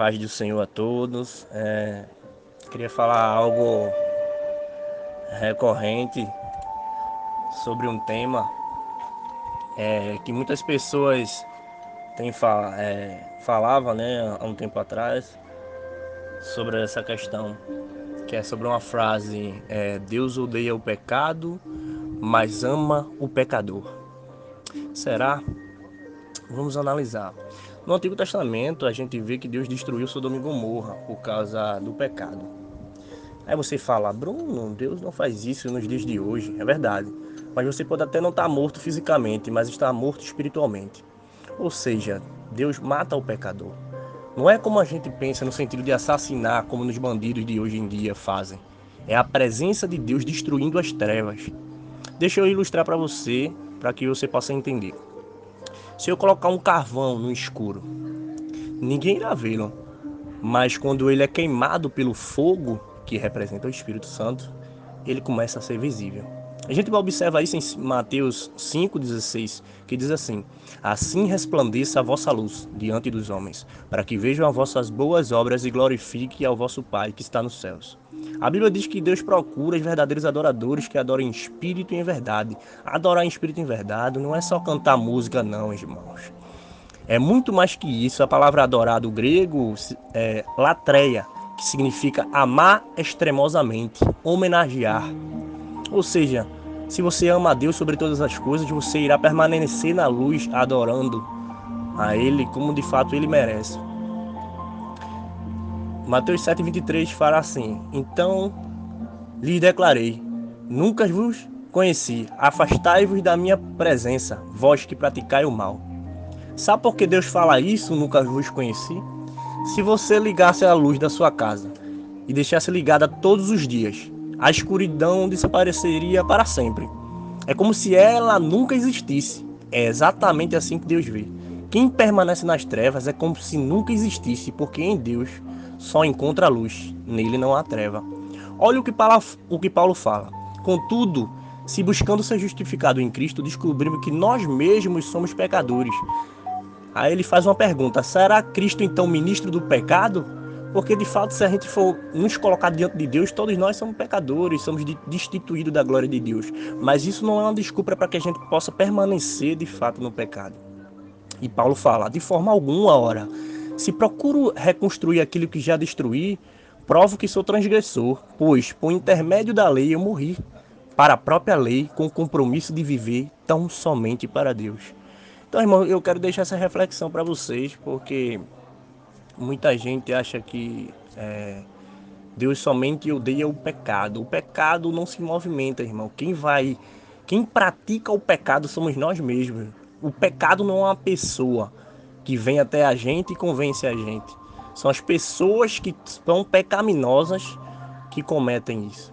Paz do Senhor a todos. É, queria falar algo recorrente sobre um tema é, que muitas pessoas têm é, falava né, há um tempo atrás sobre essa questão, que é sobre uma frase: é, Deus odeia o pecado, mas ama o pecador. Será? Vamos analisar. No Antigo Testamento, a gente vê que Deus destruiu Sodoma e Gomorra por causa do pecado. Aí você fala, Bruno, Deus não faz isso nos dias de hoje. É verdade. Mas você pode até não estar morto fisicamente, mas estar morto espiritualmente. Ou seja, Deus mata o pecador. Não é como a gente pensa no sentido de assassinar, como nos bandidos de hoje em dia fazem. É a presença de Deus destruindo as trevas. Deixa eu ilustrar para você, para que você possa entender. Se eu colocar um carvão no escuro, ninguém irá vê-lo. Mas quando ele é queimado pelo fogo, que representa o Espírito Santo, ele começa a ser visível. A gente observa isso em Mateus 5,16, que diz assim: Assim resplandeça a vossa luz diante dos homens, para que vejam as vossas boas obras e glorifiquem ao vosso Pai que está nos céus. A Bíblia diz que Deus procura os verdadeiros adoradores que adoram em espírito e em verdade. Adorar em espírito e em verdade não é só cantar música, não, irmãos. É muito mais que isso. A palavra adorar do grego é latreia, que significa amar extremosamente, homenagear. Ou seja, se você ama a Deus sobre todas as coisas, você irá permanecer na luz adorando a Ele como de fato Ele merece. Mateus 7,23 fala assim: Então lhes declarei: Nunca vos conheci, afastai-vos da minha presença, vós que praticai o mal. Sabe por que Deus fala isso? Nunca vos conheci? Se você ligasse a luz da sua casa e deixasse ligada todos os dias, a escuridão desapareceria para sempre. É como se ela nunca existisse. É exatamente assim que Deus vê. Quem permanece nas trevas é como se nunca existisse, porque em Deus só encontra a luz, nele não há treva. Olha o que Paulo, o que Paulo fala. Contudo, se buscando ser justificado em Cristo, descobrimos que nós mesmos somos pecadores. Aí ele faz uma pergunta: será Cristo então ministro do pecado? Porque de fato, se a gente for nos colocar diante de Deus, todos nós somos pecadores, somos destituídos da glória de Deus. Mas isso não é uma desculpa para que a gente possa permanecer de fato no pecado. E Paulo fala: de forma alguma, ora, se procuro reconstruir aquilo que já destruí, provo que sou transgressor, pois por intermédio da lei eu morri para a própria lei, com o compromisso de viver tão somente para Deus. Então, irmão, eu quero deixar essa reflexão para vocês, porque muita gente acha que é, Deus somente odeia o pecado. O pecado não se movimenta, irmão. Quem vai, quem pratica o pecado somos nós mesmos. O pecado não é uma pessoa que vem até a gente e convence a gente. São as pessoas que são pecaminosas que cometem isso.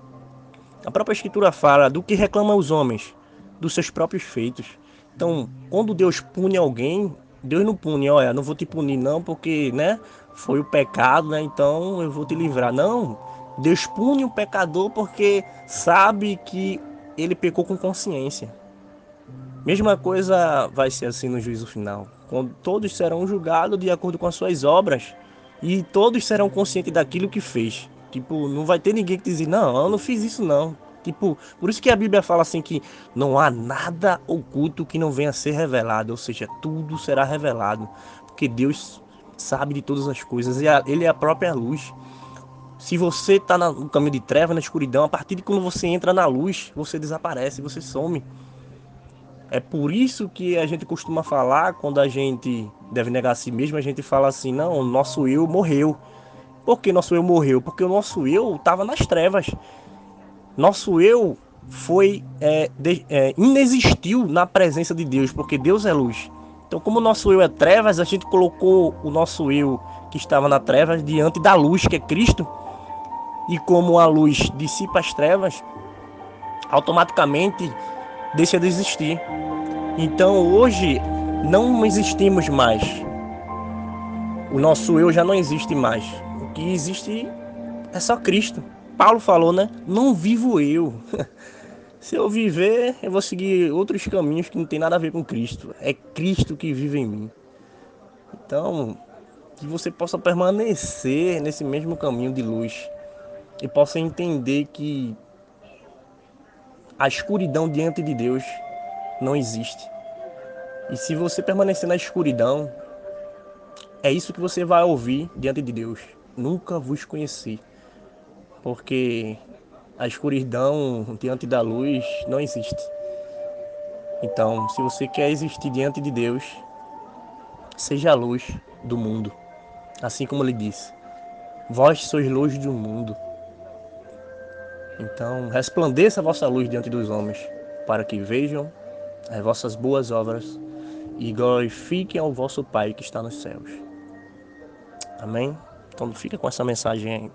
A própria Escritura fala do que reclamam os homens, dos seus próprios feitos. Então, quando Deus pune alguém, Deus não pune, olha, não vou te punir não, porque, né, foi o pecado, né, então eu vou te livrar. Não, Deus pune o pecador porque sabe que ele pecou com consciência. Mesma coisa vai ser assim no juízo final, quando todos serão julgados de acordo com as suas obras e todos serão conscientes daquilo que fez. Tipo, não vai ter ninguém que dizer, não, eu não fiz isso não. Tipo, por isso que a Bíblia fala assim que não há nada oculto que não venha a ser revelado, ou seja, tudo será revelado, porque Deus sabe de todas as coisas e ele é a própria luz. Se você está no caminho de treva, na escuridão, a partir de quando você entra na luz, você desaparece, você some. É por isso que a gente costuma falar, quando a gente deve negar a si mesmo, a gente fala assim: não, nosso eu morreu. Por que nosso eu morreu? Porque o nosso eu estava nas trevas. Nosso eu foi é, de, é, inexistiu na presença de Deus, porque Deus é luz. Então, como o nosso eu é trevas, a gente colocou o nosso eu que estava na trevas diante da luz que é Cristo. E como a luz dissipa as trevas, automaticamente deixa de existir. Então, hoje não existimos mais. O nosso eu já não existe mais. O que existe é só Cristo. Paulo falou, né? Não vivo eu. Se eu viver, eu vou seguir outros caminhos que não tem nada a ver com Cristo. É Cristo que vive em mim. Então, que você possa permanecer nesse mesmo caminho de luz e possa entender que a escuridão diante de Deus não existe. E se você permanecer na escuridão, é isso que você vai ouvir diante de Deus. Nunca vos conheci. Porque a escuridão diante da luz não existe. Então, se você quer existir diante de Deus, seja a luz do mundo. Assim como ele disse: Vós sois luz do mundo. Então, resplandeça a vossa luz diante dos homens, para que vejam as vossas boas obras e glorifiquem ao vosso Pai que está nos céus. Amém? Então, fica com essa mensagem aí.